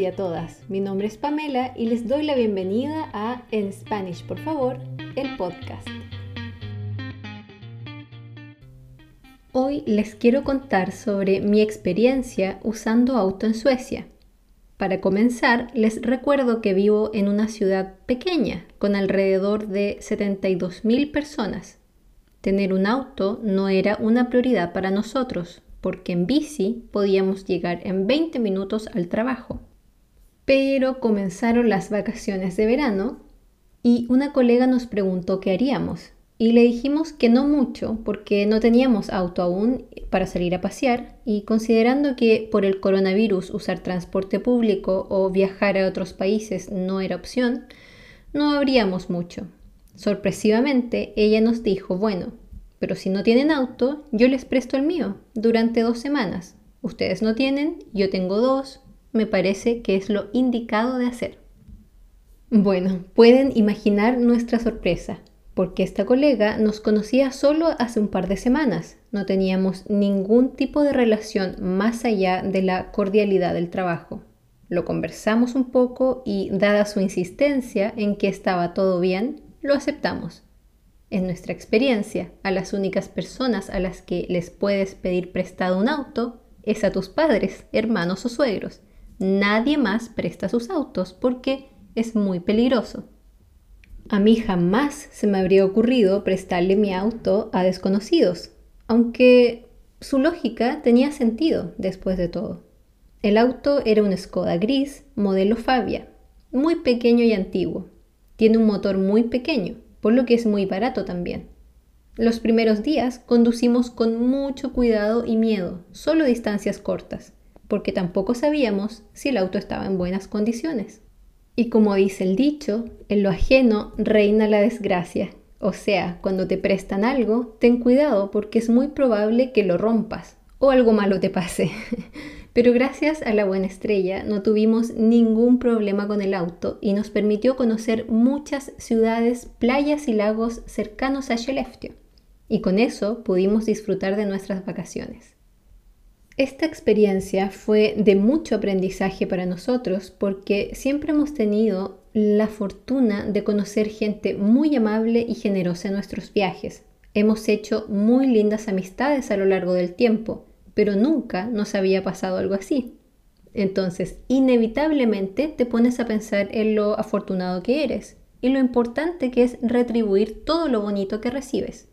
y a todas. Mi nombre es Pamela y les doy la bienvenida a En Spanish, por favor, el podcast. Hoy les quiero contar sobre mi experiencia usando auto en Suecia. Para comenzar, les recuerdo que vivo en una ciudad pequeña, con alrededor de 72.000 personas. Tener un auto no era una prioridad para nosotros, porque en bici podíamos llegar en 20 minutos al trabajo. Pero comenzaron las vacaciones de verano y una colega nos preguntó qué haríamos y le dijimos que no mucho porque no teníamos auto aún para salir a pasear y considerando que por el coronavirus usar transporte público o viajar a otros países no era opción, no habríamos mucho. Sorpresivamente, ella nos dijo, bueno, pero si no tienen auto, yo les presto el mío durante dos semanas. Ustedes no tienen, yo tengo dos. Me parece que es lo indicado de hacer. Bueno, pueden imaginar nuestra sorpresa, porque esta colega nos conocía solo hace un par de semanas. No teníamos ningún tipo de relación más allá de la cordialidad del trabajo. Lo conversamos un poco y, dada su insistencia en que estaba todo bien, lo aceptamos. En nuestra experiencia, a las únicas personas a las que les puedes pedir prestado un auto es a tus padres, hermanos o suegros. Nadie más presta sus autos porque es muy peligroso. A mí jamás se me habría ocurrido prestarle mi auto a desconocidos, aunque su lógica tenía sentido después de todo. El auto era un Skoda gris, modelo Fabia, muy pequeño y antiguo. Tiene un motor muy pequeño, por lo que es muy barato también. Los primeros días conducimos con mucho cuidado y miedo, solo distancias cortas, porque tampoco sabíamos si el auto estaba en buenas condiciones. Y como dice el dicho, en lo ajeno reina la desgracia. O sea, cuando te prestan algo, ten cuidado porque es muy probable que lo rompas o algo malo te pase. Pero gracias a la buena estrella no tuvimos ningún problema con el auto y nos permitió conocer muchas ciudades, playas y lagos cercanos a Skellefteå. Y con eso pudimos disfrutar de nuestras vacaciones. Esta experiencia fue de mucho aprendizaje para nosotros porque siempre hemos tenido la fortuna de conocer gente muy amable y generosa en nuestros viajes. Hemos hecho muy lindas amistades a lo largo del tiempo pero nunca nos había pasado algo así. Entonces, inevitablemente te pones a pensar en lo afortunado que eres y lo importante que es retribuir todo lo bonito que recibes.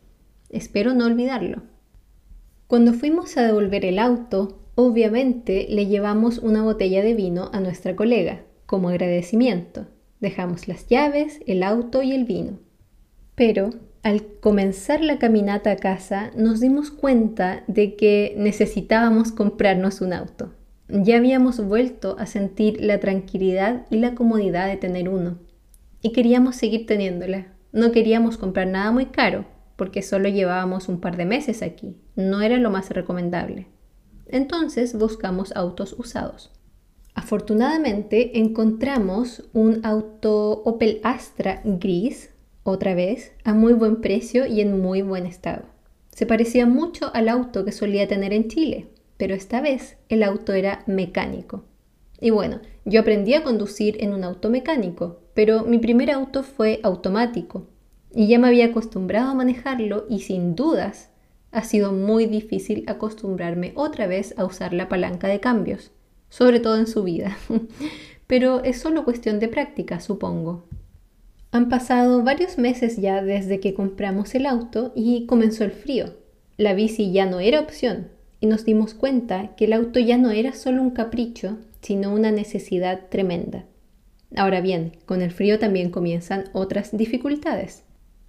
Espero no olvidarlo. Cuando fuimos a devolver el auto, obviamente le llevamos una botella de vino a nuestra colega, como agradecimiento. Dejamos las llaves, el auto y el vino. Pero al comenzar la caminata a casa nos dimos cuenta de que necesitábamos comprarnos un auto. Ya habíamos vuelto a sentir la tranquilidad y la comodidad de tener uno. Y queríamos seguir teniéndola. No queríamos comprar nada muy caro, porque solo llevábamos un par de meses aquí. No era lo más recomendable. Entonces buscamos autos usados. Afortunadamente encontramos un auto Opel Astra gris otra vez, a muy buen precio y en muy buen estado. Se parecía mucho al auto que solía tener en Chile, pero esta vez el auto era mecánico. Y bueno, yo aprendí a conducir en un auto mecánico, pero mi primer auto fue automático y ya me había acostumbrado a manejarlo y sin dudas ha sido muy difícil acostumbrarme otra vez a usar la palanca de cambios, sobre todo en su vida. pero es solo cuestión de práctica, supongo. Han pasado varios meses ya desde que compramos el auto y comenzó el frío. La bici ya no era opción y nos dimos cuenta que el auto ya no era solo un capricho, sino una necesidad tremenda. Ahora bien, con el frío también comienzan otras dificultades.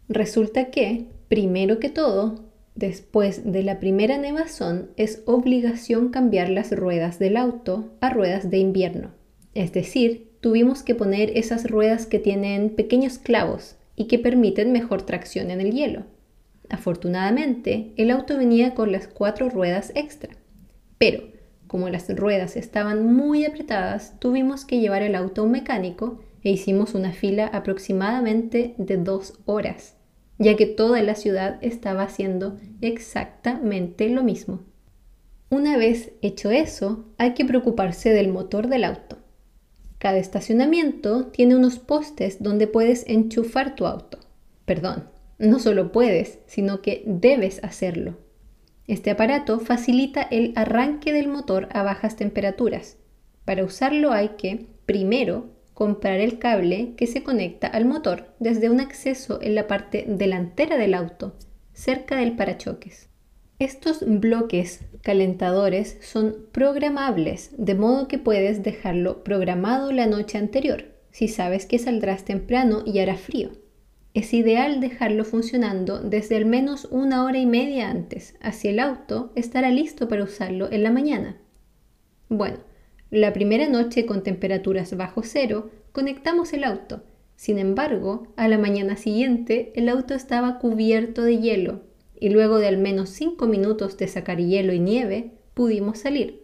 Resulta que, primero que todo, después de la primera nevazón es obligación cambiar las ruedas del auto a ruedas de invierno, es decir, tuvimos que poner esas ruedas que tienen pequeños clavos y que permiten mejor tracción en el hielo. Afortunadamente, el auto venía con las cuatro ruedas extra, pero como las ruedas estaban muy apretadas, tuvimos que llevar el auto a un mecánico e hicimos una fila aproximadamente de dos horas, ya que toda la ciudad estaba haciendo exactamente lo mismo. Una vez hecho eso, hay que preocuparse del motor del auto. Cada estacionamiento tiene unos postes donde puedes enchufar tu auto. Perdón, no solo puedes, sino que debes hacerlo. Este aparato facilita el arranque del motor a bajas temperaturas. Para usarlo hay que, primero, comprar el cable que se conecta al motor desde un acceso en la parte delantera del auto, cerca del parachoques. Estos bloques calentadores son programables, de modo que puedes dejarlo programado la noche anterior, si sabes que saldrás temprano y hará frío. Es ideal dejarlo funcionando desde al menos una hora y media antes, así el auto estará listo para usarlo en la mañana. Bueno, la primera noche con temperaturas bajo cero, conectamos el auto. Sin embargo, a la mañana siguiente el auto estaba cubierto de hielo y luego de al menos 5 minutos de sacar hielo y nieve, pudimos salir.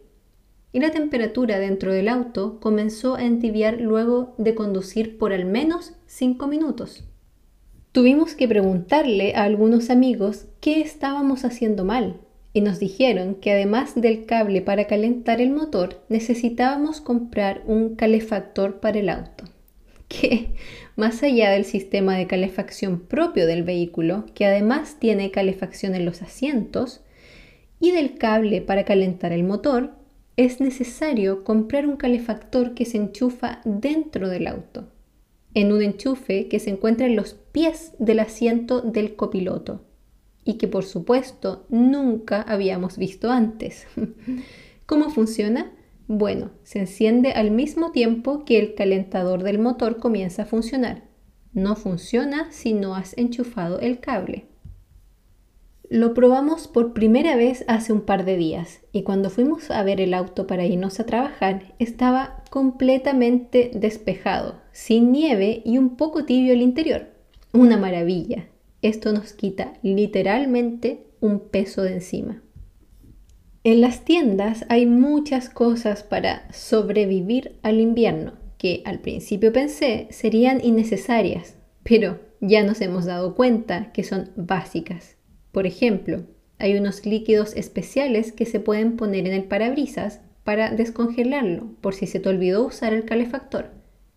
Y la temperatura dentro del auto comenzó a entibiar luego de conducir por al menos 5 minutos. Tuvimos que preguntarle a algunos amigos qué estábamos haciendo mal y nos dijeron que además del cable para calentar el motor, necesitábamos comprar un calefactor para el auto, que más allá del sistema de calefacción propio del vehículo, que además tiene calefacción en los asientos, y del cable para calentar el motor, es necesario comprar un calefactor que se enchufa dentro del auto, en un enchufe que se encuentra en los pies del asiento del copiloto y que por supuesto nunca habíamos visto antes. ¿Cómo funciona? Bueno, se enciende al mismo tiempo que el calentador del motor comienza a funcionar. No funciona si no has enchufado el cable. Lo probamos por primera vez hace un par de días y cuando fuimos a ver el auto para irnos a trabajar estaba completamente despejado, sin nieve y un poco tibio el interior. Una maravilla. Esto nos quita literalmente un peso de encima. En las tiendas hay muchas cosas para sobrevivir al invierno que al principio pensé serían innecesarias, pero ya nos hemos dado cuenta que son básicas. Por ejemplo, hay unos líquidos especiales que se pueden poner en el parabrisas para descongelarlo por si se te olvidó usar el calefactor.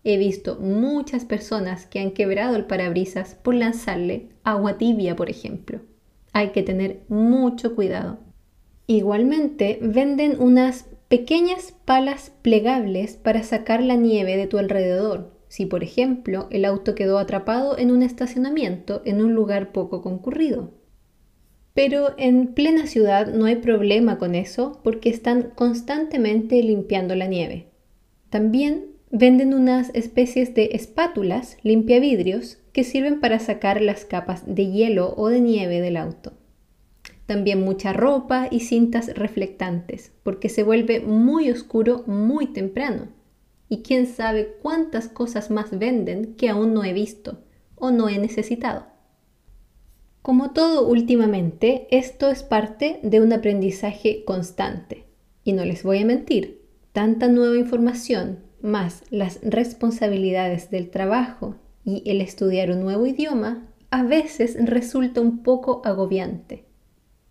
He visto muchas personas que han quebrado el parabrisas por lanzarle agua tibia, por ejemplo. Hay que tener mucho cuidado. Igualmente, venden unas pequeñas palas plegables para sacar la nieve de tu alrededor. Si, por ejemplo, el auto quedó atrapado en un estacionamiento en un lugar poco concurrido. Pero en plena ciudad no hay problema con eso porque están constantemente limpiando la nieve. También venden unas especies de espátulas limpiavidrios que sirven para sacar las capas de hielo o de nieve del auto. También mucha ropa y cintas reflectantes, porque se vuelve muy oscuro muy temprano. Y quién sabe cuántas cosas más venden que aún no he visto o no he necesitado. Como todo últimamente, esto es parte de un aprendizaje constante. Y no les voy a mentir, tanta nueva información más las responsabilidades del trabajo y el estudiar un nuevo idioma a veces resulta un poco agobiante.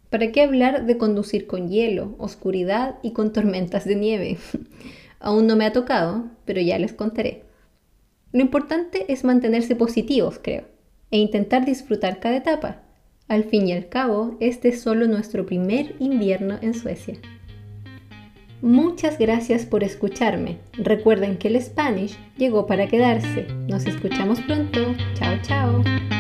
¿Para qué hablar de conducir con hielo, oscuridad y con tormentas de nieve? Aún no me ha tocado, pero ya les contaré. Lo importante es mantenerse positivos, creo, e intentar disfrutar cada etapa. Al fin y al cabo, este es solo nuestro primer invierno en Suecia. Muchas gracias por escucharme. Recuerden que el Spanish llegó para quedarse. Nos escuchamos pronto. Chao, chao.